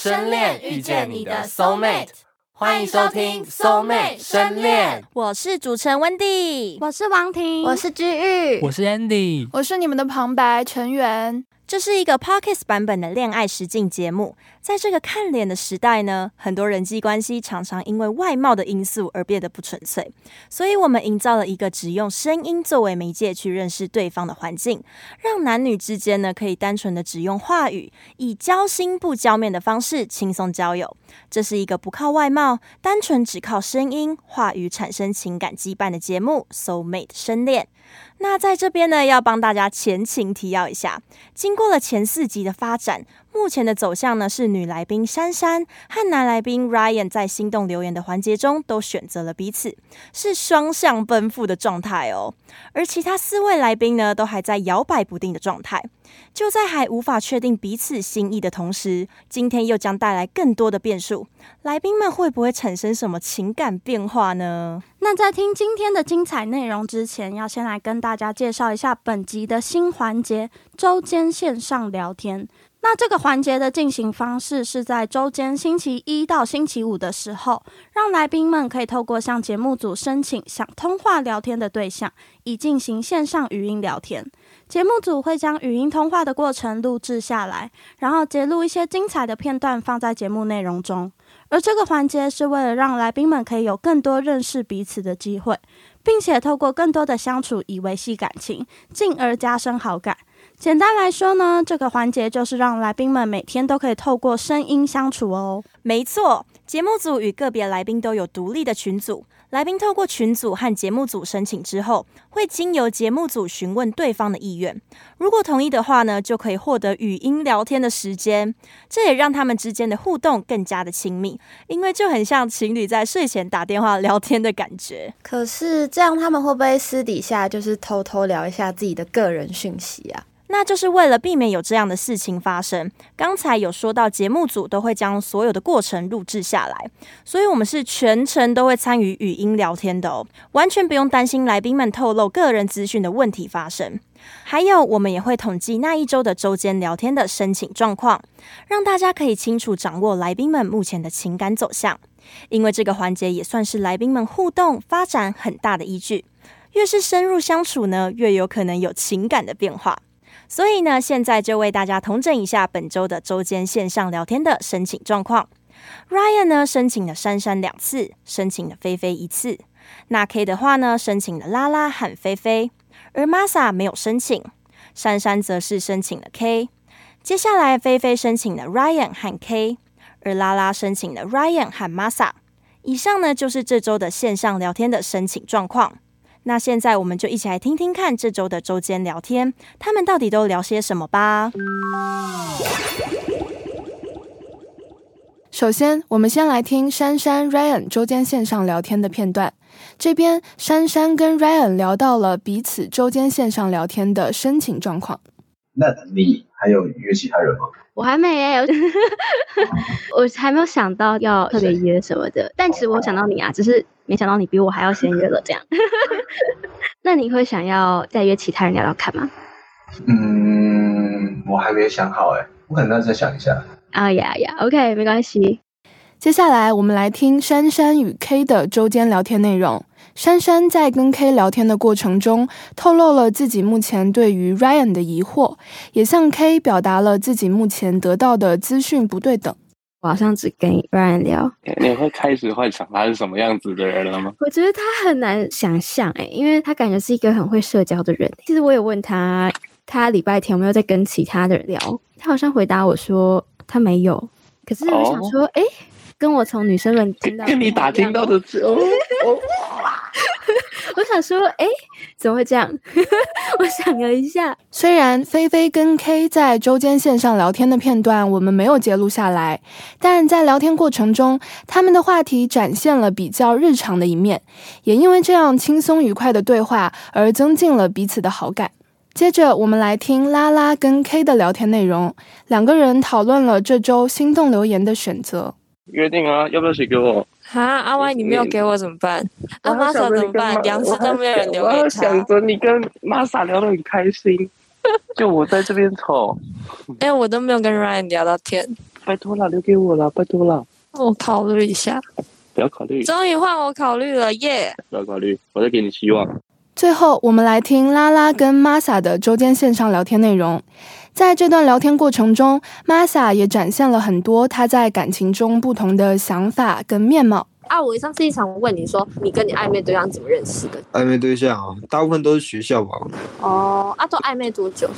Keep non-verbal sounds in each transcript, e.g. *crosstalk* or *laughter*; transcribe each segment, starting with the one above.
爱深恋，遇见你的 soul mate。欢迎收听 soul mate 深恋。我是主持人温蒂，我是王婷，我是居玉，我是 Andy，我是你们的旁白成员。这是一个 Pockets 版本的恋爱实境节目。在这个看脸的时代呢，很多人际关系常常因为外貌的因素而变得不纯粹。所以，我们营造了一个只用声音作为媒介去认识对方的环境，让男女之间呢可以单纯的只用话语，以交心不交面的方式轻松交友。这是一个不靠外貌，单纯只靠声音、话语产生情感羁绊的节目《Soul Mate 深恋》。那在这边呢，要帮大家前情提要一下。经过了前四集的发展，目前的走向呢是女来宾珊珊和男来宾 Ryan 在心动留言的环节中都选择了彼此，是双向奔赴的状态哦。而其他四位来宾呢，都还在摇摆不定的状态。就在还无法确定彼此心意的同时，今天又将带来更多的变数。来宾们会不会产生什么情感变化呢？那在听今天的精彩内容之前，要先来跟大家介绍一下本集的新环节——周间线上聊天。那这个环节的进行方式是在周间星期一到星期五的时候，让来宾们可以透过向节目组申请想通话聊天的对象，以进行线上语音聊天。节目组会将语音通话的过程录制下来，然后截录一些精彩的片段放在节目内容中。而这个环节是为了让来宾们可以有更多认识彼此的机会，并且透过更多的相处以维系感情，进而加深好感。简单来说呢，这个环节就是让来宾们每天都可以透过声音相处哦。没错，节目组与个别来宾都有独立的群组，来宾透过群组和节目组申请之后，会经由节目组询问对方的意愿。如果同意的话呢，就可以获得语音聊天的时间，这也让他们之间的互动更加的亲密，因为就很像情侣在睡前打电话聊天的感觉。可是这样，他们会不会私底下就是偷偷聊一下自己的个人讯息啊？那就是为了避免有这样的事情发生。刚才有说到，节目组都会将所有的过程录制下来，所以我们是全程都会参与语音聊天的哦，完全不用担心来宾们透露个人资讯的问题发生。还有，我们也会统计那一周的周间聊天的申请状况，让大家可以清楚掌握来宾们目前的情感走向。因为这个环节也算是来宾们互动发展很大的依据。越是深入相处呢，越有可能有情感的变化。所以呢，现在就为大家统整一下本周的周间线上聊天的申请状况。Ryan 呢申请了珊珊两次，申请了菲菲一次。那 K 的话呢，申请了拉拉和菲菲，而 Masa 没有申请。珊珊则是申请了 K。接下来，菲菲申请了 Ryan 和 K，而拉拉申请了 Ryan 和 Masa。以上呢就是这周的线上聊天的申请状况。那现在我们就一起来听听看这周的周间聊天，他们到底都聊些什么吧。首先，我们先来听珊珊、Ryan 周间线上聊天的片段。这边，珊珊跟 Ryan 聊到了彼此周间线上聊天的申请状况。那你还有约其他人吗？我还没耶，*laughs* 我还没有想到要特别约什么的。但其实我想到你啊，只是没想到你比我还要先约了这样。*laughs* 那你会想要再约其他人聊聊看吗？嗯，我还没想好哎，我可能要再想一下。啊呀呀，OK，没关系。接下来我们来听珊珊与 K 的周间聊天内容。珊珊在跟 K 聊天的过程中，透露了自己目前对于 Ryan 的疑惑，也向 K 表达了自己目前得到的资讯不对等。我好像只跟 Ryan 聊，你会开始幻想他是什么样子的人了吗？我觉得他很难想象哎，因为他感觉是一个很会社交的人。其实我也问他，他礼拜天有没有在跟其他的人聊，他好像回答我说他没有。可是我想说，哎。跟我从女生们听到，跟你打听到的哦，*laughs* 我想说，哎，怎么会这样？*laughs* 我想了一下，虽然菲菲跟 K 在周间线上聊天的片段我们没有揭录下来，但在聊天过程中，他们的话题展现了比较日常的一面，也因为这样轻松愉快的对话而增进了彼此的好感。接着，我们来听拉拉跟 K 的聊天内容，两个人讨论了这周心动留言的选择。约定啊，要不要写给我？哈，阿歪，你没有给我怎么办？阿玛莎怎么办？粮食都没有人留给他。我想着你跟玛莎聊得很开心，就我在这边吵。*laughs* 哎，我都没有跟 Ryan 聊到天。拜托了，留给我了，拜托了。我考虑一下。不要考虑。终于换我考虑了，耶！不要考虑，我在给你希望。最后，我们来听拉拉跟 Masa 的周间线上聊天内容。在这段聊天过程中，Masa 也展现了很多他在感情中不同的想法跟面貌。啊，我上次一场问你说，你跟你暧昧对象怎么认识的？暧昧对象啊，大部分都是学校吧。哦，啊，都暧昧多久？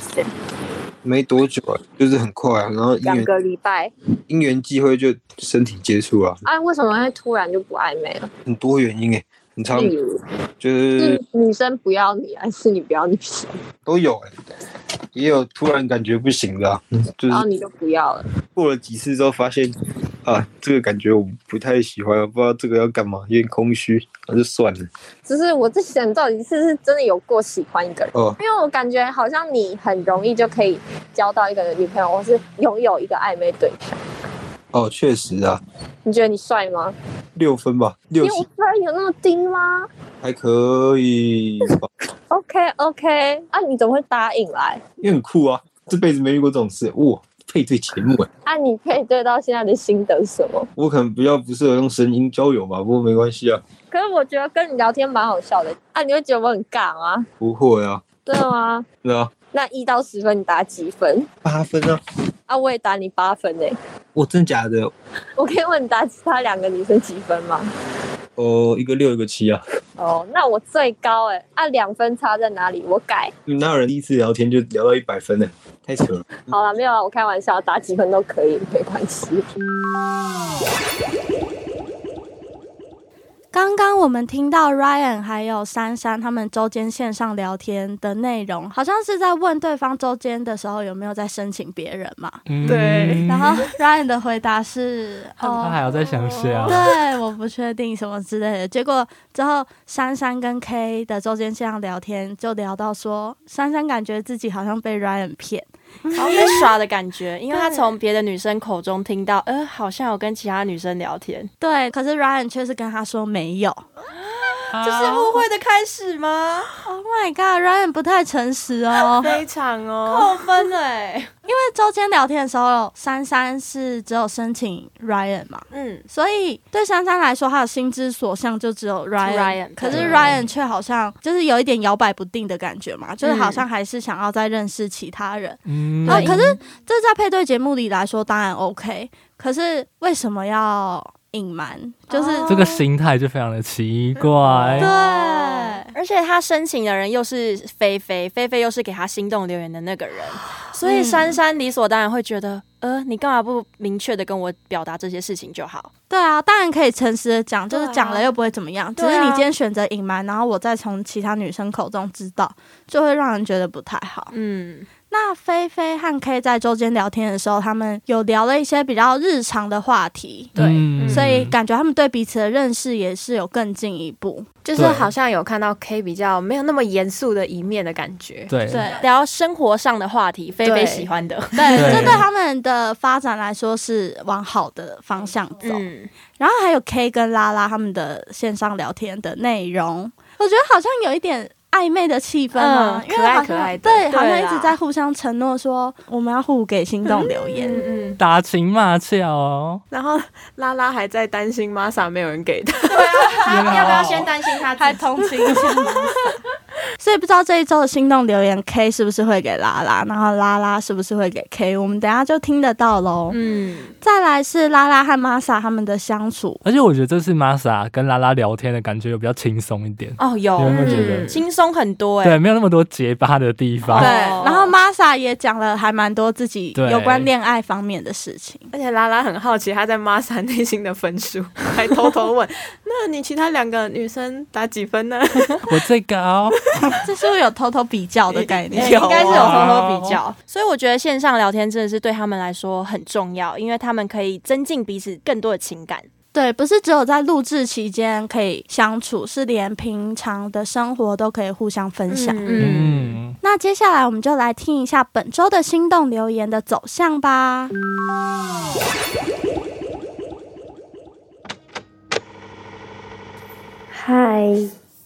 没多久啊，就是很快啊，然后两个礼拜，因缘际会就身体接触啊。啊，为什么会突然就不暧昧了？很多原因诶，很常，就是女生不要你，还是你不要女生？*laughs* 都有诶，也有突然感觉不行的，就是然后你就不要了。过了几次之后发现，啊，这个感觉我不太喜欢，不知道这个要干嘛，有点空虚，那就算了。只是我在想，到底是是真的有过喜欢一个人？哦，因为我感觉好像你很容易就可以交到一个女朋友，或是拥有一个暧昧对象。哦，确实啊。你觉得你帅吗？六分吧，六分有那么低吗？还可以。*laughs* OK OK，啊，你怎么会答应来？因为很酷啊，这辈子没遇过这种事，哇，配对节目哎。啊，你配对到现在的心得是什么？我可能比较不适合用声音交友吧，不过没关系啊。可是我觉得跟你聊天蛮好笑的啊，你会觉得我很尬吗？不会啊。真的吗？对啊。那一到十分你打几分？八分啊。啊，我也打你八分诶。我真的假的？*laughs* 我可以问你打其他两个女生几分吗？哦，一个六，一个七啊。哦，那我最高哎，啊，两分差在哪里？我改。哪有人第一次聊天就聊到一百分呢？太扯了。好了，没有啊，我开玩笑，打几分都可以，没关系。刚刚我们听到 Ryan 还有珊珊他们周间线上聊天的内容，好像是在问对方周间的时候有没有在申请别人嘛？嗯、对。然后 Ryan 的回答是：*laughs* 哦，他还要再想想。对，我不确定什么之类的。结果之后珊珊跟 K 的周间线上聊天，就聊到说，珊珊感觉自己好像被 Ryan 骗。然后被 *laughs* 耍的感觉，因为他从别的女生口中听到，呃，好像有跟其他女生聊天。对，可是 Ryan 却是跟他说没有，*laughs* 这是误会的开始吗？Oh my god，Ryan 不太诚实哦，非常哦，扣分哎。*laughs* 因为周间聊天的时候，珊珊是只有申请 Ryan 嘛，嗯，所以对珊珊来说，她的心之所向就只有 Ryan，, Ryan 可是 Ryan 却好像就是有一点摇摆不定的感觉嘛，就是好像还是想要再认识其他人。嗯，啊，可是这在配对节目里来说当然 OK，可是为什么要隐瞒？就是、哦、这个心态就非常的奇怪。对，而且他申请的人又是菲菲，菲菲又是给他心动留言的那个人，*gasps* 所以珊珊理所当然会觉得，呃，你干嘛不明确的跟我表达这些事情就好？对啊，当然可以诚实的讲，就是讲了又不会怎么样，只是你今天选择隐瞒，然后我再从其他女生口中知道，就会让人觉得不太好。嗯。那菲菲和 K 在周间聊天的时候，他们有聊了一些比较日常的话题，对，嗯、所以感觉他们对彼此的认识也是有更进一步，就是好像有看到 K 比较没有那么严肃的一面的感觉，对。对，聊生活上的话题，菲菲喜欢的，对，这对他们的发展来说是往好的方向走。嗯，然后还有 K 跟拉拉他们的线上聊天的内容，我觉得好像有一点。暧昧的气氛啊，嗯、因为好像对，好像一直在互相承诺说我们要互给心动留言，嗯嗯，打情骂俏哦。然后拉拉还在担心 Masa 没有人给他，对啊，他要不要先担心他，还同情一下 Masa？*laughs* 所以不知道这一周的心动留言 K 是不是会给拉拉，然后拉拉是不是会给 K？我们等下就听得到喽。嗯，再来是拉拉和 Masa 他们的相处，而且我觉得这次 Masa 跟拉拉聊天的感觉有比较轻松一点哦，有，你有沒有觉得輕鬆很多哎、对，没有那么多结巴的地方。对，然后 Masa 也讲了还蛮多自己有关恋爱方面的事情。而且拉拉很好奇他在 Masa 內心的分数，*laughs* 还偷偷问：那你其他两个女生打几分呢？我最高，*laughs* 這是不是有偷偷比较的概念？*laughs* 应该是有偷偷比较，所以我觉得线上聊天真的是对他们来说很重要，因为他们可以增进彼此更多的情感。对，不是只有在录制期间可以相处，是连平常的生活都可以互相分享。嗯，那接下来我们就来听一下本周的心动留言的走向吧。嗨，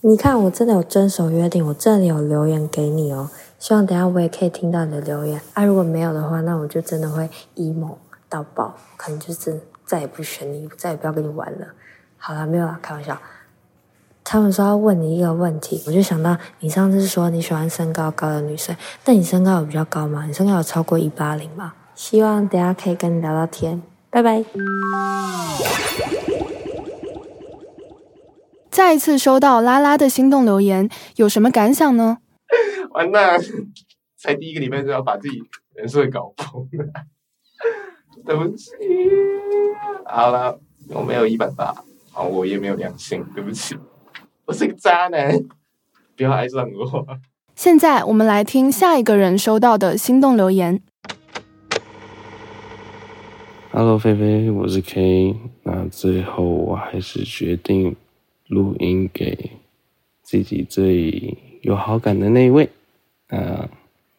你看我真的有遵守约定，我这里有留言给你哦。希望等下我也可以听到你的留言啊，如果没有的话，那我就真的会 emo。到爆，可能就是再也不选你，再也不要跟你玩了。好了，没有啦，开玩笑。他们说要问你一个问题，我就想到你上次说你喜欢身高高的女生，但你身高有比较高吗？你身高有超过一八零吗？希望等下可以跟你聊聊天，拜拜。再一次收到拉拉的心动留言，有什么感想呢？*laughs* 完蛋，才第一个礼拜就要把自己人设搞崩了，对不起。好了，我没有一百八，啊，我也没有良心，对不起。我是个渣男，不要爱上我。现在我们来听下一个人收到的心动留言。Hello，菲菲，我是 K。那最后我还是决定录音给自己最有好感的那一位。啊，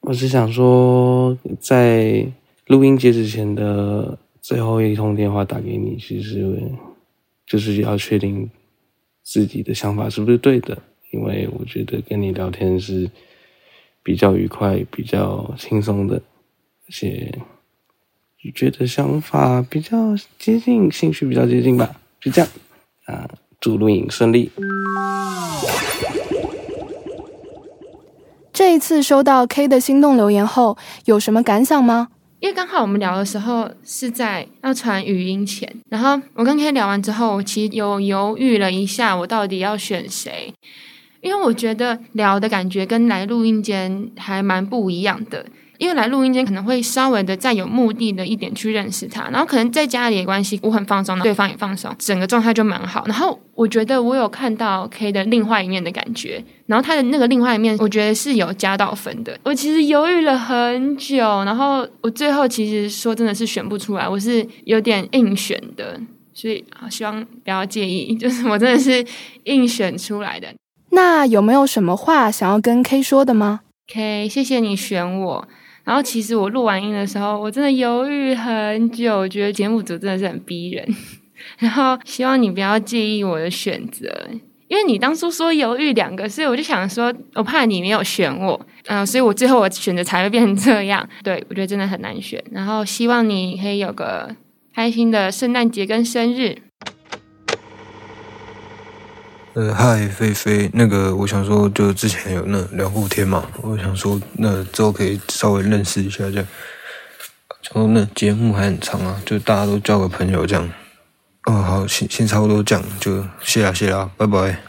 我是想说，在录音截止前的最后一通电话打给你，其实就是要确定。自己的想法是不是对的？因为我觉得跟你聊天是比较愉快、比较轻松的，而且觉得想法比较接近，兴趣比较接近吧，就这样啊！祝录影顺利。这一次收到 K 的心动留言后，有什么感想吗？因为刚好我们聊的时候是在要传语音前，然后我跟 K 聊完之后，我其实有犹豫了一下，我到底要选谁？因为我觉得聊的感觉跟来录音间还蛮不一样的。因为来录音间可能会稍微的再有目的的一点去认识他，然后可能在家里的关系，我很放松，对方也放松，整个状态就蛮好。然后我觉得我有看到 K 的另外一面的感觉，然后他的那个另外一面，我觉得是有加到分的。我其实犹豫了很久，然后我最后其实说真的是选不出来，我是有点硬选的，所以希望不要介意，就是我真的是硬选出来的。那有没有什么话想要跟 K 说的吗？K，谢谢你选我。然后其实我录完音的时候，我真的犹豫很久，觉得节目组真的是很逼人。*laughs* 然后希望你不要介意我的选择，因为你当初说犹豫两个，所以我就想说，我怕你没有选我，嗯，所以我最后我选择才会变成这样。对我觉得真的很难选。然后希望你可以有个开心的圣诞节跟生日。呃，嗨，菲菲，那个我想说，就之前有那聊过天嘛，我想说那之后可以稍微认识一下这样。然后那节目还很长啊，就大家都交个朋友这样。哦，好，先先差不多这样，就谢啦谢啦，拜拜。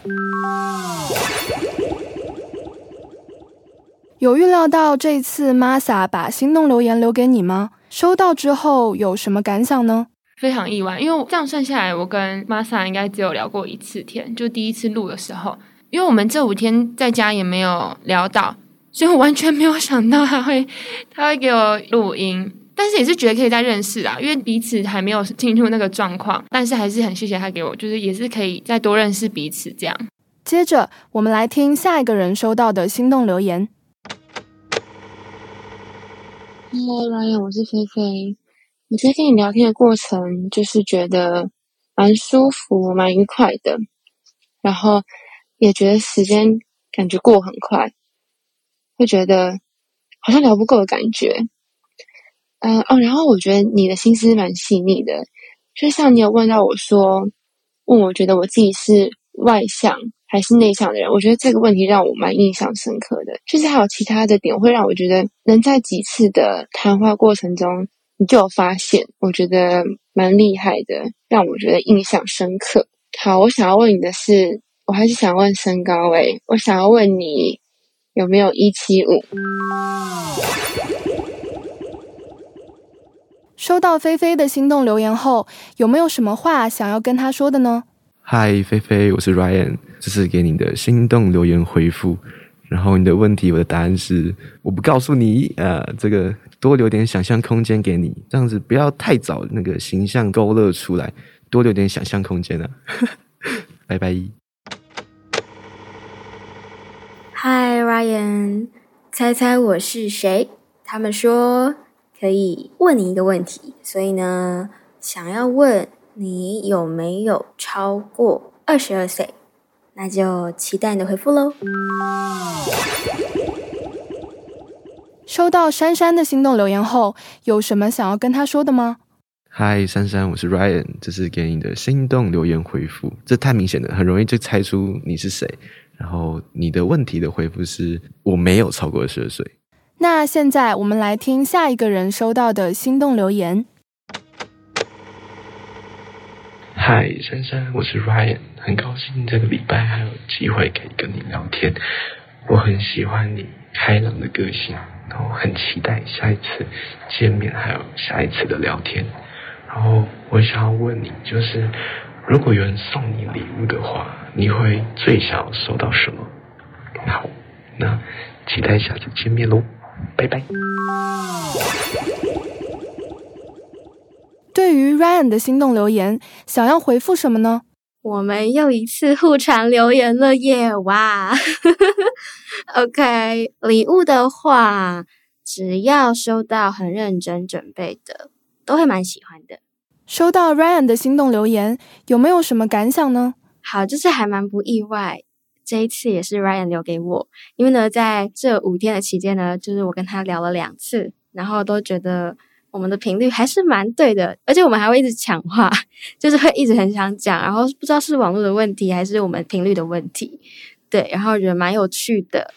有预料到这次 Masa 把心动留言留给你吗？收到之后有什么感想呢？非常意外，因为这样算下来，我跟 Masa 应该只有聊过一次天，就第一次录的时候，因为我们这五天在家也没有聊到，所以我完全没有想到他会他会给我录音，但是也是觉得可以再认识啊，因为彼此还没有进入那个状况，但是还是很谢谢他给我，就是也是可以再多认识彼此这样。接着我们来听下一个人收到的心动留言。Hello，Ryan，我是菲菲。我觉得跟你聊天的过程，就是觉得蛮舒服、蛮愉快的，然后也觉得时间感觉过很快，会觉得好像聊不够的感觉。嗯哦，然后我觉得你的心思蛮细腻的，就像你有问到我说，问我觉得我自己是外向还是内向的人，我觉得这个问题让我蛮印象深刻的。就是还有其他的点会让我觉得，能在几次的谈话过程中。你就有发现，我觉得蛮厉害的，让我觉得印象深刻。好，我想要问你的是，我还是想问身高诶，我想要问你有没有一七五？收到菲菲的心动留言后，有没有什么话想要跟她说的呢？嗨，菲菲，我是 Ryan，这是给你的心动留言回复。然后你的问题，我的答案是我不告诉你，呃，这个多留点想象空间给你，这样子不要太早那个形象勾勒出来，多留点想象空间啊。*laughs* 拜拜。Hi Ryan，猜猜我是谁？他们说可以问你一个问题，所以呢，想要问你有没有超过二十二岁。那就期待你的回复喽。收到珊珊的心动留言后，有什么想要跟她说的吗？嗨，珊珊，我是 Ryan，这是给你的心动留言回复。这太明显了，很容易就猜出你是谁。然后你的问题的回复是我没有超过十二岁。那现在我们来听下一个人收到的心动留言。嗨，珊珊，我是 Ryan，很高兴这个礼拜还有机会可以跟你聊天。我很喜欢你开朗的个性，然后很期待下一次见面，还有下一次的聊天。然后我想要问你，就是如果有人送你礼物的话，你会最想要收到什么？好，那期待下次见面喽，拜拜。对于 Ryan 的心动留言，想要回复什么呢？我们又一次互传留言了耶！哇，*laughs* OK，礼物的话，只要收到很认真准备的，都会蛮喜欢的。收到 Ryan 的心动留言，有没有什么感想呢？好，就是还蛮不意外，这一次也是 Ryan 留给我，因为呢，在这五天的期间呢，就是我跟他聊了两次，然后都觉得。我们的频率还是蛮对的，而且我们还会一直抢话，*laughs* 就是会一直很想讲，然后不知道是网络的问题还是我们频率的问题，对，然后也蛮有趣的。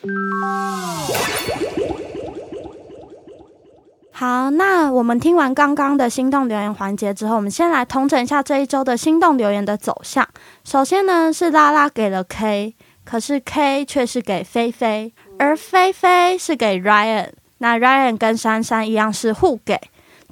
好，那我们听完刚刚的心动留言环节之后，我们先来统整一下这一周的心动留言的走向。首先呢是拉拉给了 K，可是 K 却是给菲菲，而菲菲是给 Ryan，那 Ryan 跟珊珊一样是互给。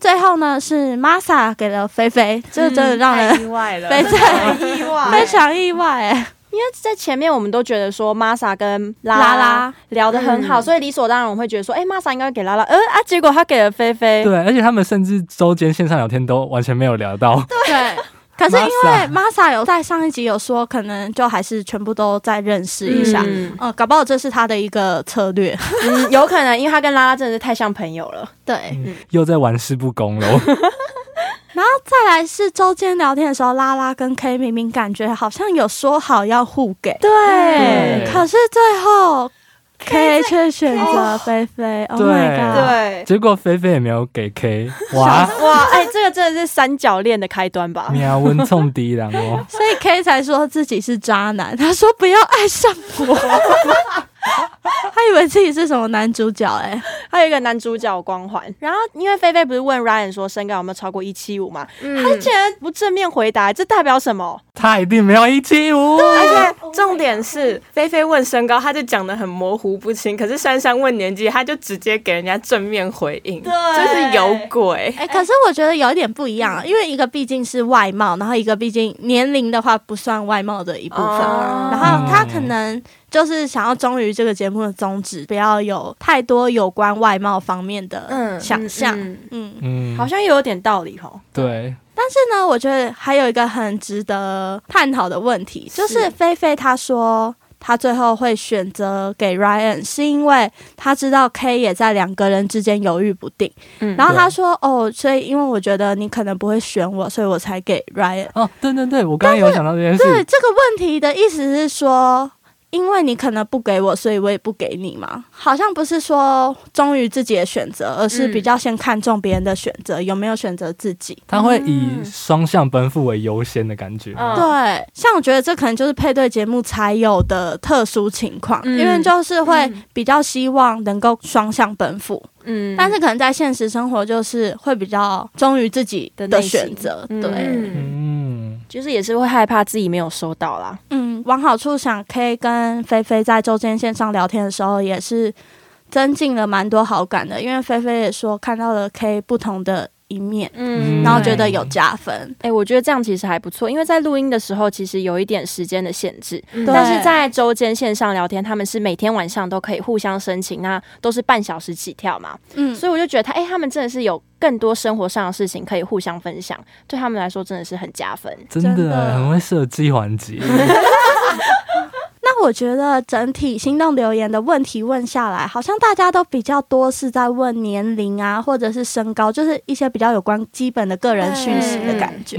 最后呢，是 Masa 给了菲菲，这真的让人意外了，*laughs* 非常意外，非常意外。哎！因为在前面我们都觉得说 Masa 跟拉拉聊得很好，所以理所当然我们会觉得说，哎，Masa 应该给拉拉，呃啊，结果他给了菲菲，对，而且他们甚至周间线上聊天都完全没有聊到，对。可是因为 Masa 有在上一集有说，可能就还是全部都再认识一下，嗯，搞不好这是他的一个策略，嗯，有可能，因为他跟拉拉真的是太像朋友了，*laughs* 对，又在玩世不恭喽。*laughs* 然后再来是周间聊天的时候，拉拉跟 K 明明感觉好像有说好要互给，对，可是最后。K 却选择菲菲，Oh my god！对，结果菲菲也没有给 K，哇。哇，哎，这个真的是三角恋的开端吧？喵，温冲敌人哦，*laughs* 所以 K 才说自己是渣男，他说不要爱上我。*laughs* *laughs* 他以为自己是什么男主角哎，他有一个男主角光环。然后因为菲菲不是问 Ryan 说身高有没有超过一七五嘛，他竟然不正面回答，这代表什么？他一定没有一七五。而且重点是菲菲问身高，他就讲的很模糊不清。可是珊珊问年纪，他就直接给人家正面回应，对，就是有鬼。哎，可是我觉得有一点不一样，因为一个毕竟是外貌，然后一个毕竟年龄的话不算外貌的一部分，然后他可能。就是想要忠于这个节目的宗旨，不要有太多有关外貌方面的想象。嗯嗯，好像有点道理哦。对。但是呢，我觉得还有一个很值得探讨的问题，就是菲菲她说她最后会选择给 Ryan，是因为她知道 K 也在两个人之间犹豫不定。嗯。然后她说：“哦，所以因为我觉得你可能不会选我，所以我才给 Ryan。”哦，对对对，我刚刚有想到这件事。对这个问题的意思是说。因为你可能不给我，所以我也不给你嘛。好像不是说忠于自己的选择，而是比较先看重别人的选择有没有选择自己。他会以双向奔赴为优先的感觉。对，像我觉得这可能就是配对节目才有的特殊情况，因为就是会比较希望能够双向奔赴。嗯，但是可能在现实生活就是会比较忠于自己的选择。对。就是也是会害怕自己没有收到啦。嗯，往好处想，K 跟菲菲在周间线上聊天的时候，也是增进了蛮多好感的。因为菲菲也说看到了 K 不同的。一面，嗯，然后觉得有加分，哎，我觉得这样其实还不错，因为在录音的时候其实有一点时间的限制，但是在周间线上聊天，他们是每天晚上都可以互相申请，那都是半小时起跳嘛，嗯，所以我就觉得他，哎，他们真的是有更多生活上的事情可以互相分享，对他们来说真的是很加分，真的很会设计环节。*laughs* *laughs* *laughs* 那我觉得整体心动留言的问题问下来，好像大家都比较多是在问年龄啊，或者是身高，就是一些比较有关基本的个人讯息的感觉。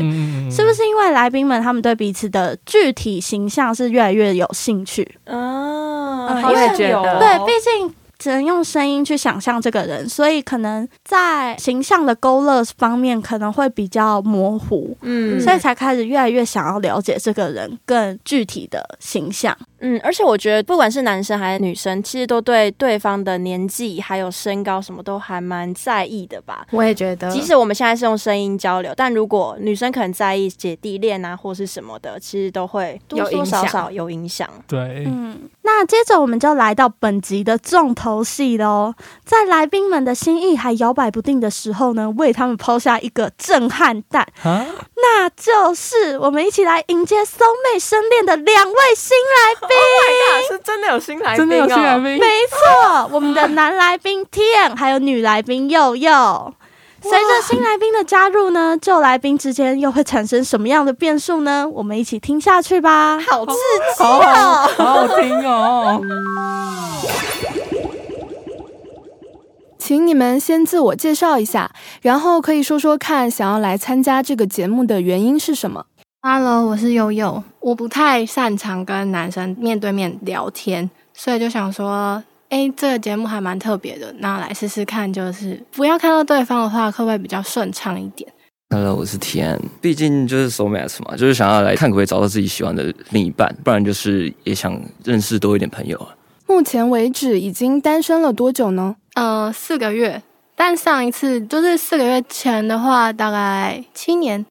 是不是因为来宾们他们对彼此的具体形象是越来越有兴趣？啊，我也觉得，对，毕竟。只能用声音去想象这个人，所以可能在形象的勾勒方面可能会比较模糊，嗯，所以才开始越来越想要了解这个人更具体的形象。嗯，而且我觉得不管是男生还是女生，其实都对对方的年纪还有身高什么都还蛮在意的吧。我也觉得，即使我们现在是用声音交流，但如果女生可能在意姐弟恋啊或是什么的，其实都会多多少少有影响。对，嗯，那接着我们就来到本集的重头戏喽。在来宾们的心意还摇摆不定的时候呢，为他们抛下一个震撼弹，那就是我们一起来迎接搜妹生恋的两位新来宾。是真的有新来宾，真的有新来宾，没错，我们的男来宾 Tian 还有女来宾佑佑。随着新来宾的加入呢，旧来宾之间又会产生什么样的变数呢？我们一起听下去吧。好刺激哦，好好听哦。请你们先自我介绍一下，然后可以说说看，想要来参加这个节目的原因是什么。Hello，我是悠悠。我不太擅长跟男生面对面聊天，所以就想说，哎，这个节目还蛮特别的，那来试试看，就是不要看到对方的话，会不会比较顺畅一点？Hello，我是天。毕竟就是 so match 嘛，就是想要来看可不可以找到自己喜欢的另一半，不然就是也想认识多一点朋友啊。目前为止已经单身了多久呢？呃，四个月。但上一次就是四个月前的话，大概七年。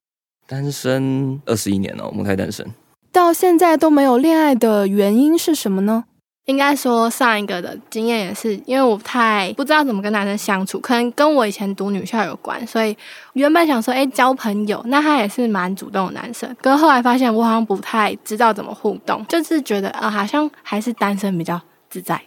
单身二十一年了，母胎单身，到现在都没有恋爱的原因是什么呢？应该说上一个的经验也是，因为我太不知道怎么跟男生相处，可能跟我以前读女校有关，所以原本想说，哎，交朋友，那他也是蛮主动的男生，可是后来发现我好像不太知道怎么互动，就是觉得啊，好像还是单身比较自在，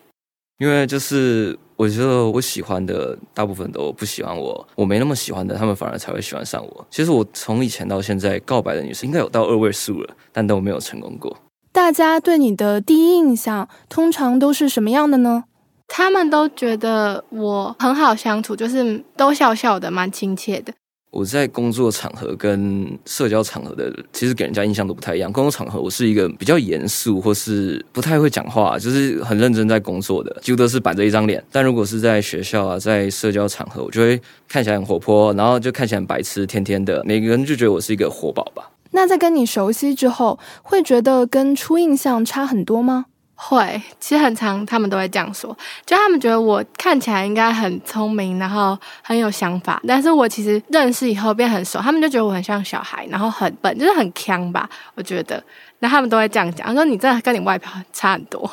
因为就是。我觉得我喜欢的大部分都不喜欢我，我没那么喜欢的，他们反而才会喜欢上我。其实我从以前到现在告白的女生应该有到二位数了，但都没有成功过。大家对你的第一印象通常都是什么样的呢？他们都觉得我很好相处，就是都笑笑的，蛮亲切的。我在工作场合跟社交场合的，其实给人家印象都不太一样。工作场合我是一个比较严肃，或是不太会讲话，就是很认真在工作的，几乎都是板着一张脸。但如果是在学校啊，在社交场合，我就会看起来很活泼，然后就看起来很白痴，天天的，每个人就觉得我是一个活宝吧。那在跟你熟悉之后，会觉得跟初印象差很多吗？会，其实很长，他们都会这样说，就他们觉得我看起来应该很聪明，然后很有想法，但是我其实认识以后变很熟，他们就觉得我很像小孩，然后很笨，就是很强吧，我觉得，那他们都会这样讲，说你真的跟你外表差很多。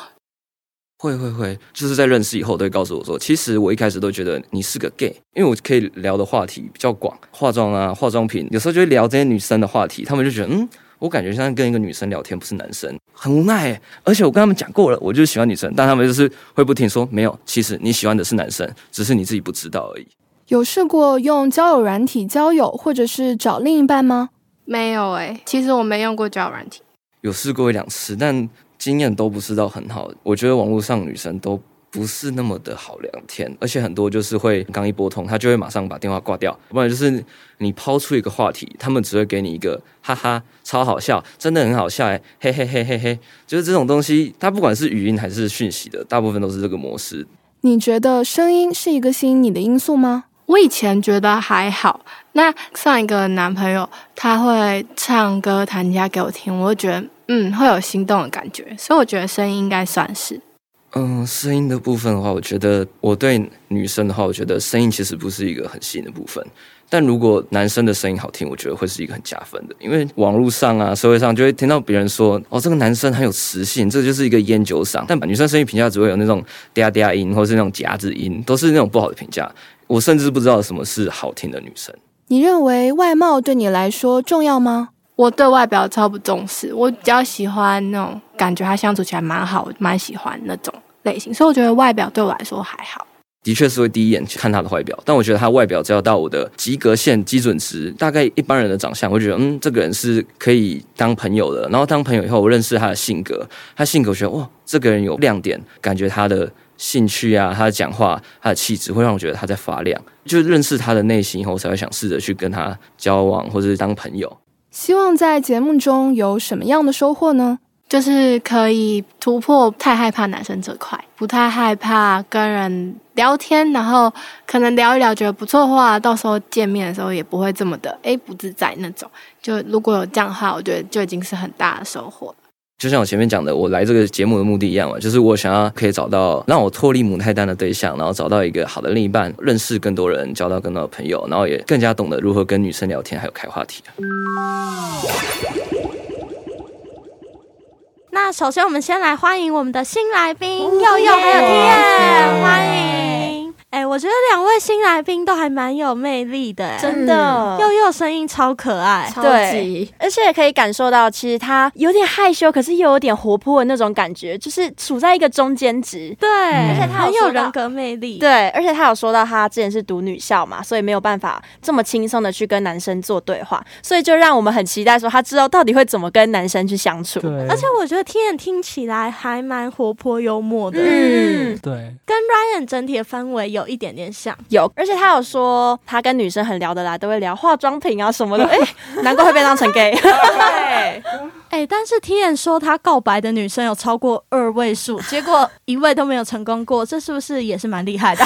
会会会，就是在认识以后都会告诉我说，其实我一开始都觉得你是个 gay，因为我可以聊的话题比较广，化妆啊、化妆品，有时候就会聊这些女生的话题，他们就觉得嗯。我感觉像跟一个女生聊天，不是男生，很无奈。而且我跟他们讲过了，我就是喜欢女生，但他们就是会不停说没有。其实你喜欢的是男生，只是你自己不知道而已。有试过用交友软体交友，或者是找另一半吗？没有诶，其实我没用过交友软体，有试过一两次，但经验都不是到很好。我觉得网络上女生都。不是那么的好聊天，而且很多就是会刚一拨通，他就会马上把电话挂掉，不然就是你抛出一个话题，他们只会给你一个哈哈，超好笑，真的很好笑哎，嘿嘿嘿嘿嘿，就是这种东西，它不管是语音还是讯息的，大部分都是这个模式。你觉得声音是一个吸引你的因素吗？我以前觉得还好，那上一个男朋友他会唱歌弹吉他给我听，我就觉得嗯会有心动的感觉，所以我觉得声音应该算是。嗯，声音的部分的话，我觉得我对女生的话，我觉得声音其实不是一个很吸引的部分。但如果男生的声音好听，我觉得会是一个很加分的。因为网络上啊，社会上就会听到别人说，哦，这个男生很有磁性，这就是一个烟酒嗓。但女生声音评价只会有那种嗲嗲音，或是那种夹子音，都是那种不好的评价。我甚至不知道什么是好听的女生。你认为外貌对你来说重要吗？我对外表超不重视，我比较喜欢那种感觉他相处起来蛮好，蛮喜欢那种类型，所以我觉得外表对我来说还好。的确是会第一眼去看他的外表，但我觉得他外表只要到我的及格线基准值，大概一般人的长相，我觉得嗯，这个人是可以当朋友的。然后当朋友以后，我认识他的性格，他性格我觉得哇，这个人有亮点，感觉他的兴趣啊，他的讲话，他的气质会让我觉得他在发亮。就认识他的内心以后，我才会想试着去跟他交往或者是当朋友。希望在节目中有什么样的收获呢？就是可以突破太害怕男生这块，不太害怕跟人聊天，然后可能聊一聊觉得不错的话，到时候见面的时候也不会这么的诶不自在那种。就如果有这样的话，我觉得就已经是很大的收获。就像我前面讲的，我来这个节目的目的一样嘛，就是我想要可以找到让我脱离母胎单的对象，然后找到一个好的另一半，认识更多人，交到更多的朋友，然后也更加懂得如何跟女生聊天，还有开话题。那首先，我们先来欢迎我们的新来宾佑佑还有 T N，欢迎。哎，我觉得两位新来宾都还蛮有魅力的，真的。佑佑声音超可爱，超对，而且也可以感受到，其实他有点害羞，可是又有点活泼的那种感觉，就是处在一个中间值。对，而且他很有人格魅力。对，而且他有说到他之前是读女校嘛，所以没有办法这么轻松的去跟男生做对话，所以就让我们很期待说他知道到底会怎么跟男生去相处。对，而且我觉得 T N 听起来还蛮活泼幽默的，嗯，对，跟 Ryan 整体的氛围有一点点像。有，而且他有说他跟女生很聊得来，都会聊化妆品啊什么的。*laughs* 哎，难怪会被当成 gay。*laughs* 对，*laughs* 哎，但是 T N 说他告白的女生有超过二位数，结果一位都没有成功过，这是不是也是蛮厉害的？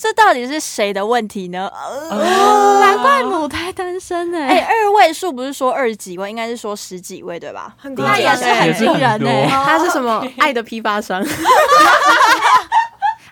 这到底是谁的问题呢？哦难怪母胎单身呢。哎，二位数不是说二十几位，应该是说十几位对吧？那也是很惊人呢。他是什么爱的批发商？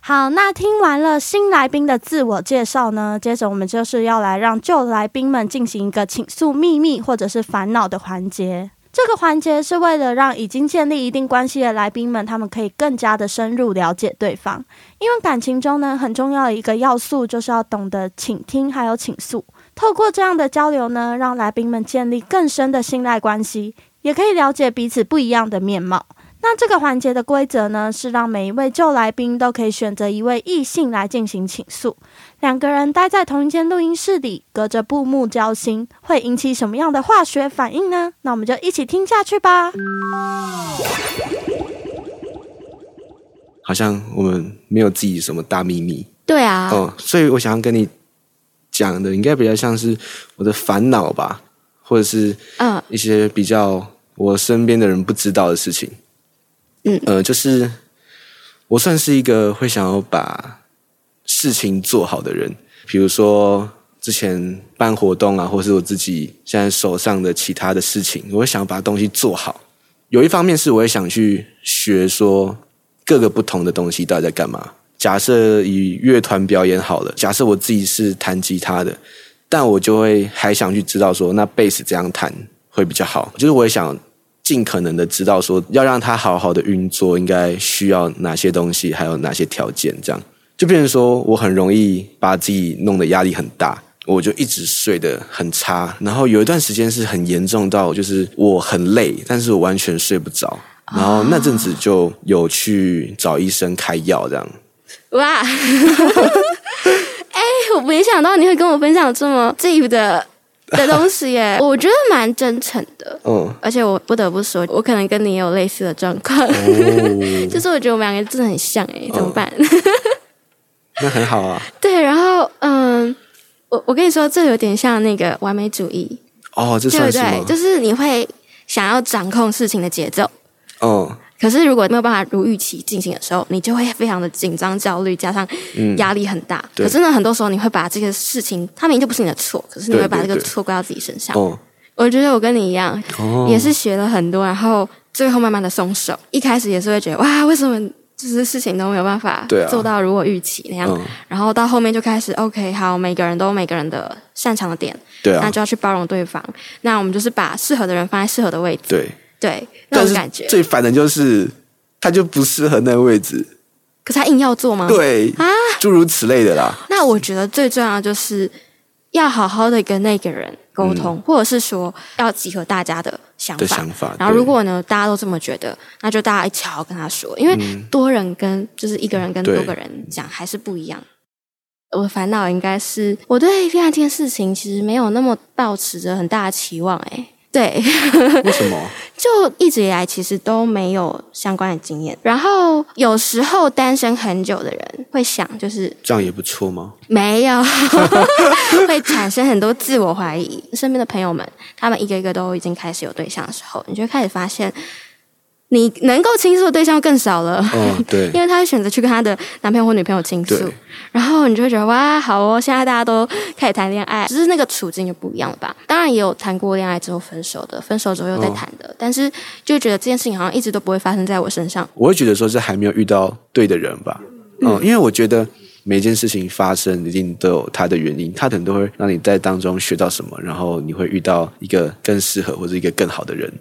好，那听完了新来宾的自我介绍呢，接着我们就是要来让旧来宾们进行一个倾诉秘密或者是烦恼的环节。这个环节是为了让已经建立一定关系的来宾们，他们可以更加的深入了解对方。因为感情中呢，很重要的一个要素就是要懂得倾听，还有倾诉。透过这样的交流呢，让来宾们建立更深的信赖关系，也可以了解彼此不一样的面貌。那这个环节的规则呢，是让每一位旧来宾都可以选择一位异性来进行倾诉。两个人待在同一间录音室里，隔着布幕交心，会引起什么样的化学反应呢？那我们就一起听下去吧。好像我们没有自己什么大秘密。对啊。哦，所以我想要跟你讲的，应该比较像是我的烦恼吧，或者是嗯一些比较我身边的人不知道的事情。嗯嗯呃，就是我算是一个会想要把事情做好的人，比如说之前办活动啊，或是我自己现在手上的其他的事情，我会想把东西做好。有一方面是我也想去学说各个不同的东西到底在干嘛。假设以乐团表演好了，假设我自己是弹吉他的，但我就会还想去知道说那贝斯怎样弹会比较好，就是我也想。尽可能的知道说，要让它好好的运作，应该需要哪些东西，还有哪些条件，这样就变成说我很容易把自己弄得压力很大，我就一直睡得很差，然后有一段时间是很严重到就是我很累，但是我完全睡不着，然后那阵子就有去找医生开药，这样。哇，*laughs* *laughs* 哎，我没想到你会跟我分享这么 deep 的。的东西耶，我觉得蛮真诚的。嗯，而且我不得不说，我可能跟你也有类似的状况，*laughs* 就是我觉得我们两个真的很像哎，怎么办？*laughs* 那很好啊。对，然后嗯，我我跟你说，这有点像那个完美主义哦，这算是对？就是你会想要掌控事情的节奏。哦。可是如果没有办法如预期进行的时候，你就会非常的紧张、焦虑，加上压力很大。可是呢，很多时候你会把这个事情，它明明就不是你的错，可是你会把这个错怪到自己身上。我觉得我跟你一样，也是学了很多，然后最后慢慢的松手。一开始也是会觉得哇，为什么就是事情都没有办法做到如我预期那样？然后到后面就开始 OK，好，每个人都有每个人的擅长的点，对那就要去包容对方。那我们就是把适合的人放在适合的位置。对。对，那种感觉最烦的就是他就不适合那个位置，可是他硬要做吗？对啊，诸如此类的啦。那我觉得最重要的就是要好好的跟那个人沟通，或者是说要集合大家的想法。想法。然后如果呢大家都这么觉得，那就大家一起好好跟他说，因为多人跟就是一个人跟多个人讲还是不一样。我的烦恼应该是我对恋爱这件事情其实没有那么抱持着很大的期望，哎。对，*laughs* 为什么？*laughs* 就一直以来其实都没有相关的经验。然后有时候单身很久的人会想，就是这样也不错吗？没有，*laughs* 会产生很多自我怀疑。身边的朋友们，他们一个一个都已经开始有对象的时候，你就开始发现，你能够倾诉的对象更少了。哦，对 *laughs* 因为他会选择去跟他的男朋友或女朋友倾诉，然后你就会觉得哇，好哦，现在大家都开始谈恋爱，只是那个处境就不一样了吧？当然也有谈过恋爱之后分手的，分手之后又再谈的，但是就觉得这件事情好像一直都不会发生在我身上。我会觉得说是还没有遇到对的人吧。嗯，因为我觉得每件事情发生一定都有它的原因，它可能都会让你在当中学到什么，然后你会遇到一个更适合或者一个更好的人，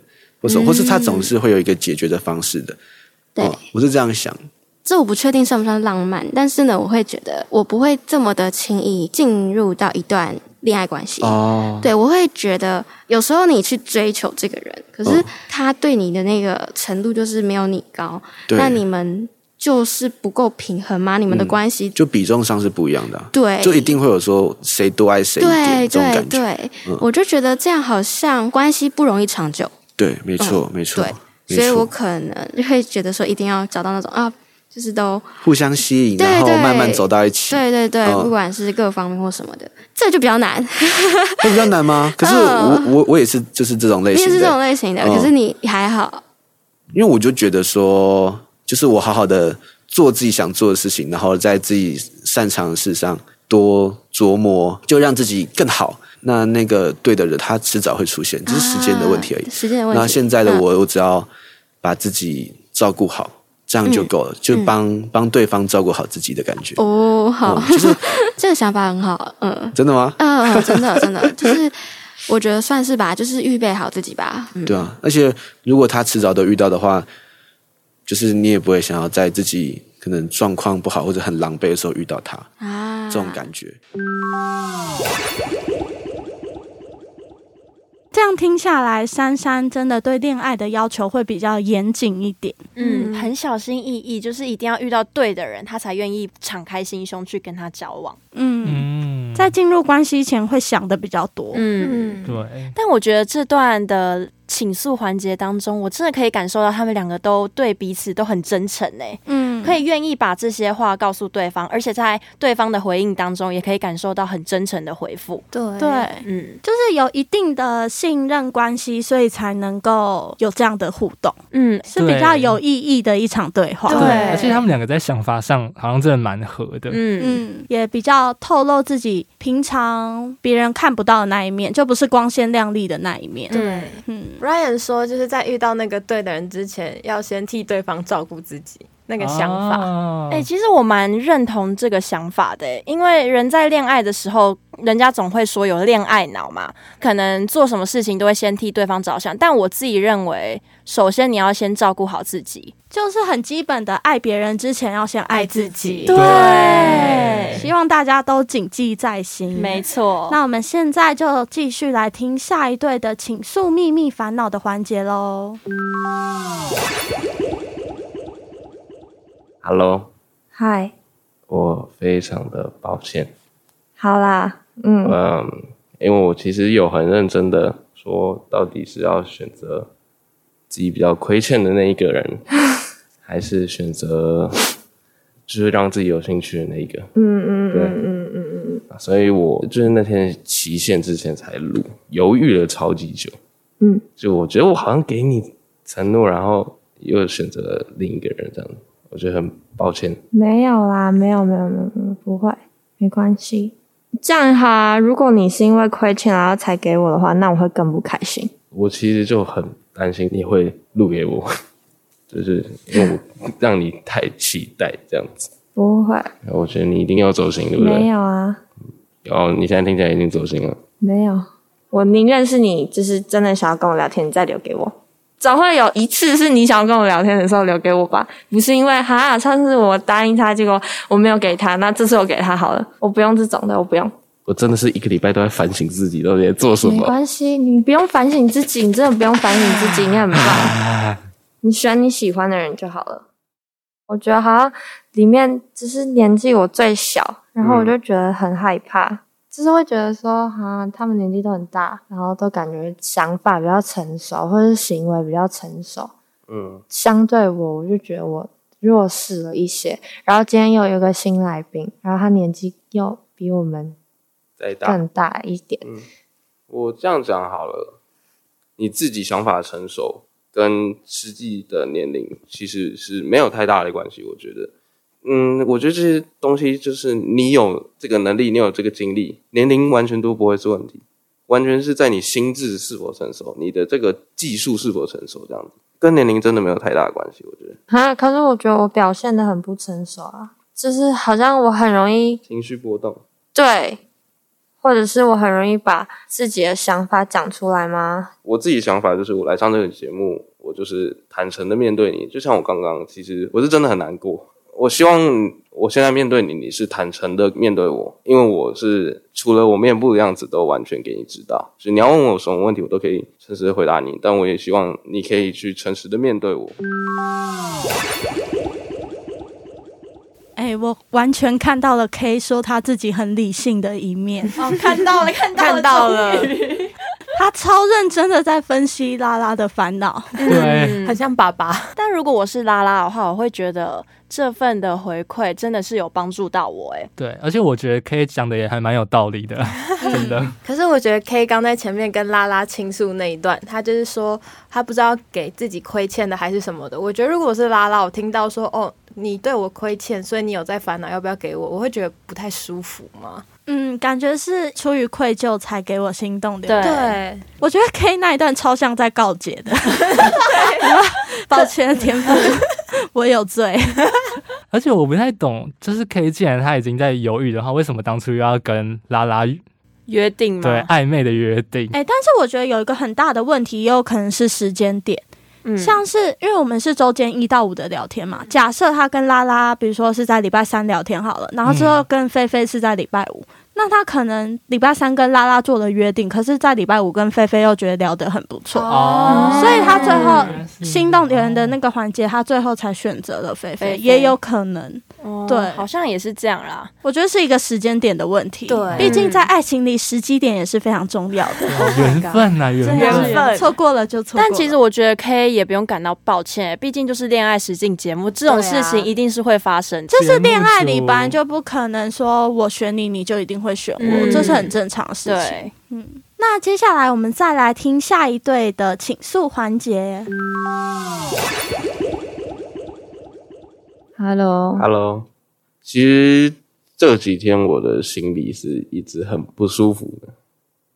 或者、嗯或是他总是会有一个解决的方式的。对哦我是这样想。这我不确定算不算浪漫，但是呢，我会觉得我不会这么的轻易进入到一段恋爱关系。哦对，我会觉得有时候你去追求这个人，可是他对你的那个程度就是没有你高，对那你们就是不够平衡吗？你们的嗯关系、就比重上是不一样的啊、对就一定会有说谁多爱谁一点对对这种感觉。对，嗯我就觉得这样好像关系不容易长久。对，没错，没错，对，所以我，可能就会觉得说，一定要找到那种啊，就是都互相吸引，然后慢慢走到一起，对对对，嗯不管是各方面或什么的，这就比较难。*laughs* 会比较难吗？*laughs* 可是我、我我也是，就是这种类型的，你也是这种类型的，嗯可是你还好。因为我就觉得说，就是我好好的做自己想做的事情，然后在自己擅长的事上多琢磨，就让自己更好。那那个对的人，他迟早会出现，只是时间的问题而已。啊时间的问题那现在的嗯我，我只要把自己照顾好，这样就够了，就帮、帮对方照顾好自己的感觉。哦，好，嗯就是 *laughs* 这个想法很好，嗯真的吗？嗯，嗯真的真的，就是我觉得算是吧，就是预备好自己吧。嗯，对啊，而且如果他迟早都遇到的话，就是你也不会想要在自己可能状况不好或者很狼狈的时候遇到他啊，这种感觉。这样听下来，珊珊真的对恋爱的要求会比较严谨一点。嗯，很小心翼翼，就是一定要遇到对的人，他才愿意敞开心胸去跟他交往。嗯，在进入关系前会想的比较多。嗯，对。但我觉得这段的倾诉环节当中，我真的可以感受到他们两个都对彼此都很真诚呢。嗯，可以愿意把这些话告诉对方，而且在对方的回应当中，也可以感受到很真诚的回复。对对，嗯，就是有一定的信任关系，所以才能够有这样的互动。嗯，是比较有意义的一场对话。对，而且他们两个在想法上好像真的蛮合的。嗯嗯，也比较透露自己平常别人看不到的那一面，就不是光鲜亮丽的那一面。对，嗯，Ryan 说就是在遇到那个对的人之前，要先替对方照顾自己。那个想法，哎、欸，其实我蛮认同这个想法的，因为人在恋爱的时候，人家总会说有恋爱脑嘛，可能做什么事情都会先替对方着想。但我自己认为，首先你要先照顾好自己，就是很基本的，爱别人之前要先爱自己。对，希望大家都谨记在心。没错，那我们现在就继续来听下一对的倾诉秘密烦恼的环节喽。Hello，嗨，我非常的抱歉。好啦，嗯嗯，因为我其实有很认真的说，到底是要选择自己比较亏欠的那一个人，*laughs* 还是选择就是让自己有兴趣的那一个？嗯嗯对嗯嗯嗯嗯所以我就是那天期限之前才录，犹豫了超级久。嗯，就我觉得我好像给你承诺，然后又选择了另一个人，这样我觉得很抱歉。没有啦，没有没有没有没有，不会，没关系。这样哈，如果你是因为亏欠然后才给我的话，那我会更不开心。我其实就很担心你会录给我，*laughs* 就是因为我让你太期待这样子。不会，我觉得你一定要走心，对不对？没有啊，哦，你现在听起来已经走心了。没有。我宁愿是你，就是真的想要跟我聊天，你再留给我。总会有一次是你想要跟我聊天的时候留给我吧，不是因为哈上次我答应他，结果我没有给他，那这次我给他好了，我不用这种的，我不用。我真的是一个礼拜都在反省自己到底在做什么没么。关系，你不用反省自己，你真的不用反省自己，你很棒。*laughs* 你选你喜欢的人就好了。我觉得好像里面只是年纪我最小，然后我就觉得很害怕，就是会觉得说，哈，他们年纪都很大，然后都感觉想法比较成熟，或者是行为比较成熟。嗯，相对我，我就觉得我弱势了一些。然后今天又有一个新来宾，然后他年纪又比我们再大更大一点。我这样讲好了，你自己想法成熟，跟实际的年龄其实是没有太大的关系。我觉得，嗯，我觉得这些东西就是你有这个能力，你有这个精力，年龄完全都不会是问题，完全是在你心智是否成熟，你的这个技术是否成熟，这样子跟年龄真的没有太大的关系。我觉得啊，可是我觉得我表现的很不成熟啊，就是好像我很容易情绪波动，对，或者是我很容易把自己的想法讲出来吗？我自己想法就是，我来上这个节目，我就是坦诚的面对你，就像我刚刚，其实我是真的很难过。我希望我现在面对你，你是坦诚的面对我，因为我是除了我面部的样子都完全给你知道，所以你要问我什么问题，我都可以诚实的回答你。但我也希望你可以去诚实的面对我。哎、我完全看到了 K 说他自己很理性的一面。哦，看到了，看到了，看到了他超认真的在分析拉拉的烦恼，对很像爸爸。但如果我是拉拉的话，我会觉得这份的回馈真的是有帮助到我。哎，对，而且我觉得 K 讲的也还蛮有道理的，*laughs* 真的。可是我觉得 K 刚在前面跟拉拉倾诉那一段，他就是说他不知道给自己亏欠的还是什么的。我觉得如果是拉拉，我听到说哦你对我亏欠，所以你有在烦恼要不要给我，我会觉得不太舒服嘛。嗯，感觉是出于愧疚才给我心动的。对对，我觉得 K 那一段超像在告解的。*laughs* 抱歉，田馥，*laughs* 我有罪。而且我不太懂，就是 K 既然他已经在犹豫的话，为什么当初又要跟拉拉约定吗？对暧昧的约定？哎、但是我觉得有一个很大的问题，也有可能是时间点。嗯。像是因为我们是周间一到五的聊天嘛，假设他跟拉拉，比如说是在礼拜三聊天好了，然后之后跟菲菲是在礼拜五，那他可能礼拜三跟拉拉做了约定，可是在礼拜五跟菲菲又觉得聊得很不错，哦所以他最后心动别人的那个环节，他最后才选择了菲菲，菲菲也有可能。哦对好像也是这样啦。我觉得是一个时间点的问题，对毕竟在爱情里，时机点也是非常重要的。缘分啊，缘缘分。错过了就错过了。但其实我觉得 K 也不用感到抱歉，毕竟就是恋爱实境节目，这种事情一定是会发生的。就是恋爱里本来就不可能说我选你，你就一定会选我，嗯这是很正常的事情对。嗯，那接下来我们再来听下一对的请诉环节。Hello，Hello，其实这几天我的心里是一直很不舒服的。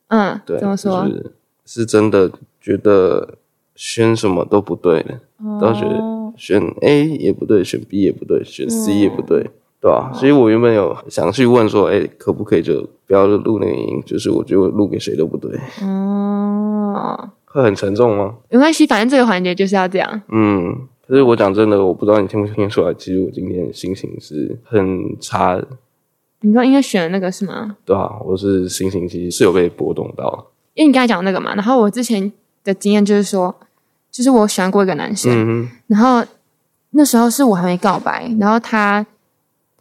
嗯，对，怎么说？就是是真的觉得选什么都不对了，哦都觉得选 A 也不对，选 B 也不对，选 C 也不嗯对，对吧、所以我原本有想去问说，哎、可不可以就不要录那个音？就是我觉得我录给谁都不对，哦，会很沉重吗？没关系，反正这个环节就是要这样。嗯，可是我讲真的，我不知道你听不听得出来，其实我今天心情是很差的，你说应该选的那个是吗？对啊、我是心情其实是有被波动到，因为你刚才讲那个嘛，然后我之前的经验就是说，就是我喜欢过一个男生，嗯，然后那时候是我还没告白，然后他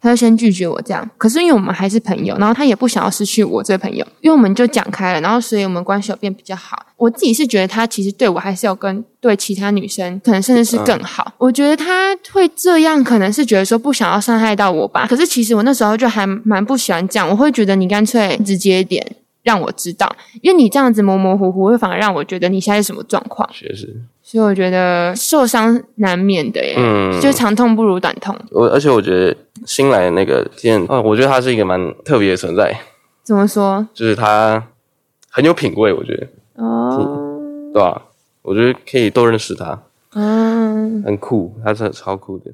他就先拒绝我这样，可是因为我们还是朋友，然后他也不想要失去我这个朋友，因为我们就讲开了，然后所以我们关系有变比较好。我自己是觉得他其实对我还是有跟对其他女生，可能甚至是更好。我觉得他会这样，可能是觉得说不想要伤害到我吧。可是其实我那时候就还蛮不喜欢这样，我会觉得你干脆直接一点。让我知道，因为你这样子模模糊糊，会反而让我觉得你现在是什么状况。确实，所以我觉得受伤难免的耶，嗯就长痛不如短痛。我而且我觉得新来的那个今天啊，我觉得他是一个蛮特别的存在，怎么说？就是他很有品味，我觉得，哦，对吧、我觉得可以多认识他，嗯，很酷，他是超酷的。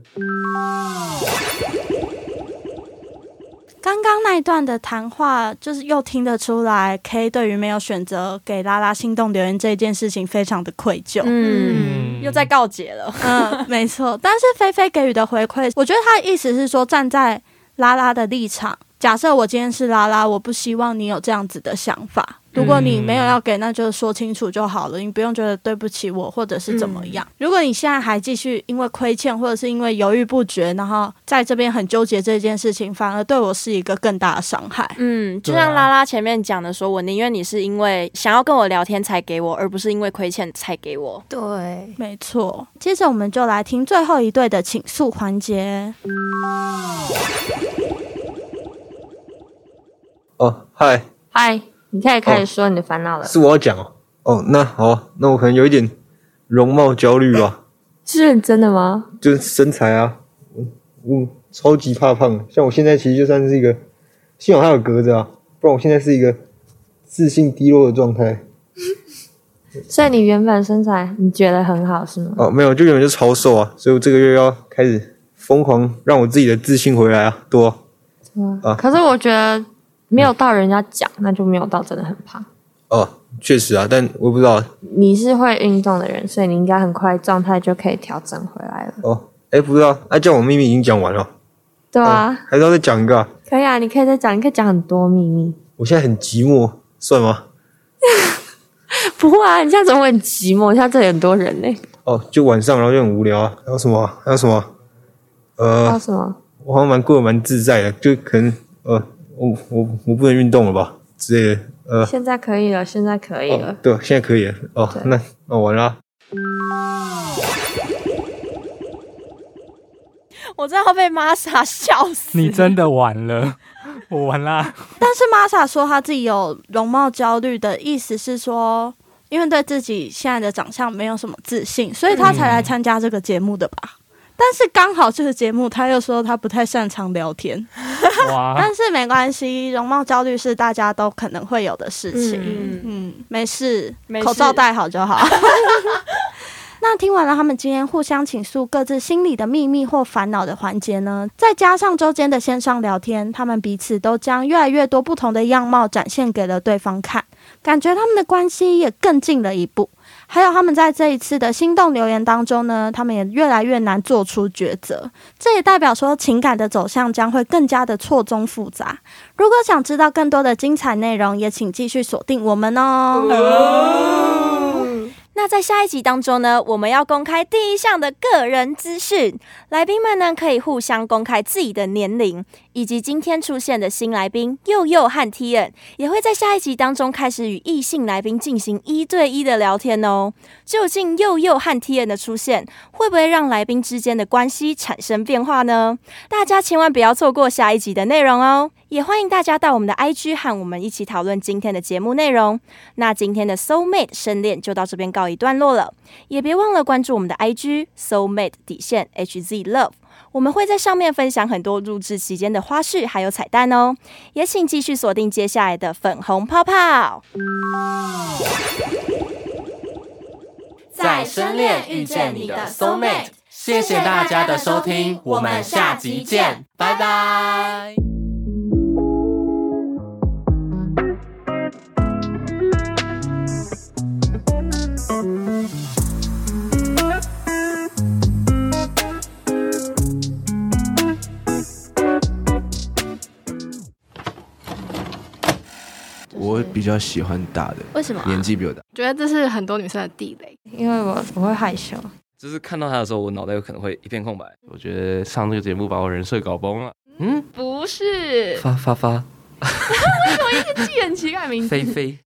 刚刚那一段的谈话，就是又听得出来，K 对于没有选择给拉拉心动留言这件事情非常的愧疚。嗯，又在告解了。嗯，*laughs* 没错。但是菲菲给予的回馈，我觉得他的意思是说，站在拉拉的立场，假设我今天是拉拉，我不希望你有这样子的想法。如果你没有要给，那就说清楚就好了，你不用觉得对不起我，或者是怎么样。如果你现在还继续因为亏欠，或者是因为犹豫不决，然后在这边很纠结这件事情，反而对我是一个更大的伤害。嗯，就像拉拉前面讲的说，我宁愿你是因为想要跟我聊天才给我，而不是因为亏欠才给我。对，没错。接着我们就来听最后一对的倾诉环节。哦，嗨，嗨，你可以开始说你的烦恼了。是我要讲哦。哦，那好，那我可能有一点容貌焦虑吧，是认真的吗？就是身材啊，我我超级怕胖，像我现在其实就算是一个，幸好还有格子啊，不然我现在是一个自信低落的状态。*laughs* 所以你原本身材你觉得很好是吗？哦，没有，就原本就超瘦啊，所以我这个月要开始疯狂让我自己的自信回来啊，多啊可是我觉得没有到人家讲，那就没有到真的很胖。哦，确实啊，但我不知道你是会运动的人，所以你应该很快状态就可以调整回来了。哦，哎，不知道，啊，叫我秘密已经讲完了，对啊，还是要再讲一个啊、可以啊，你可以再讲，你可以讲很多秘密。我现在很寂寞，算吗？*laughs* 不会啊，你现在怎么会很寂寞？现在这里很多人呢。哦，就晚上然后就很无聊啊，还有什么啊？还有什么？还呃有，什么？我好像蛮过得蛮自在的，就可能呃，我我我不能运动了吧之类的，呃，现在可以了，现在可以了。对，现在可以了，哦，那那完了啊。我真的要被玛莎笑死。你真的完了，我完啦。但是玛莎说她自己有容貌焦虑的意思是说，因为对自己现在的长相没有什么自信，所以她才来参加这个节目的吧。但是刚好这个节目，他又说他不太擅长聊天，*laughs* 但是没关系，容貌焦虑是大家都可能会有的事情。嗯嗯没事，没事口罩戴好就好。*laughs* 那听完了他们今天互相倾诉各自心里的秘密或烦恼的环节呢，再加上周间的线上聊天，他们彼此都将越来越多不同的样貌展现给了对方看，感觉他们的关系也更近了一步。还有他们在这一次的心动留言当中呢，他们也越来越难做出抉择，这也代表说情感的走向将会更加的错综复杂。如果想知道更多的精彩内容，也请继续锁定我们哦。那在下一集当中呢，我们要公开第一项的个人资讯，来宾们呢可以互相公开自己的年龄，以及今天出现的新来宾佑佑和 t i n 也会在下一集当中开始与异性来宾进行一对一的聊天哦。究竟佑佑和 t i n 的出现会不会让来宾之间的关系产生变化呢？大家千万不要错过下一集的内容哦！也欢迎大家到我们的 IG 和我们一起讨论今天的节目内容。那今天的 Soul Mate 深恋就到这边告一段落了，也别忘了关注我们的 IG Soul Mate 底线 HZ Love，我们会在上面分享很多录制期间的花絮还有彩蛋哦。也请继续锁定接下来的粉红泡泡。在深恋遇见你的 soul mate，谢谢大家的收听，我们下集见，拜拜。我比较喜欢大的，为什么啊年纪比我大。觉得这是很多女生的地雷，因为我我会害羞。就是看到他的时候，我脑袋有可能会一片空白。我觉得上这个节目把我人设搞崩了。嗯，不是？发发发，*laughs* 为什么一直记很奇怪的名字？*laughs* 菲菲，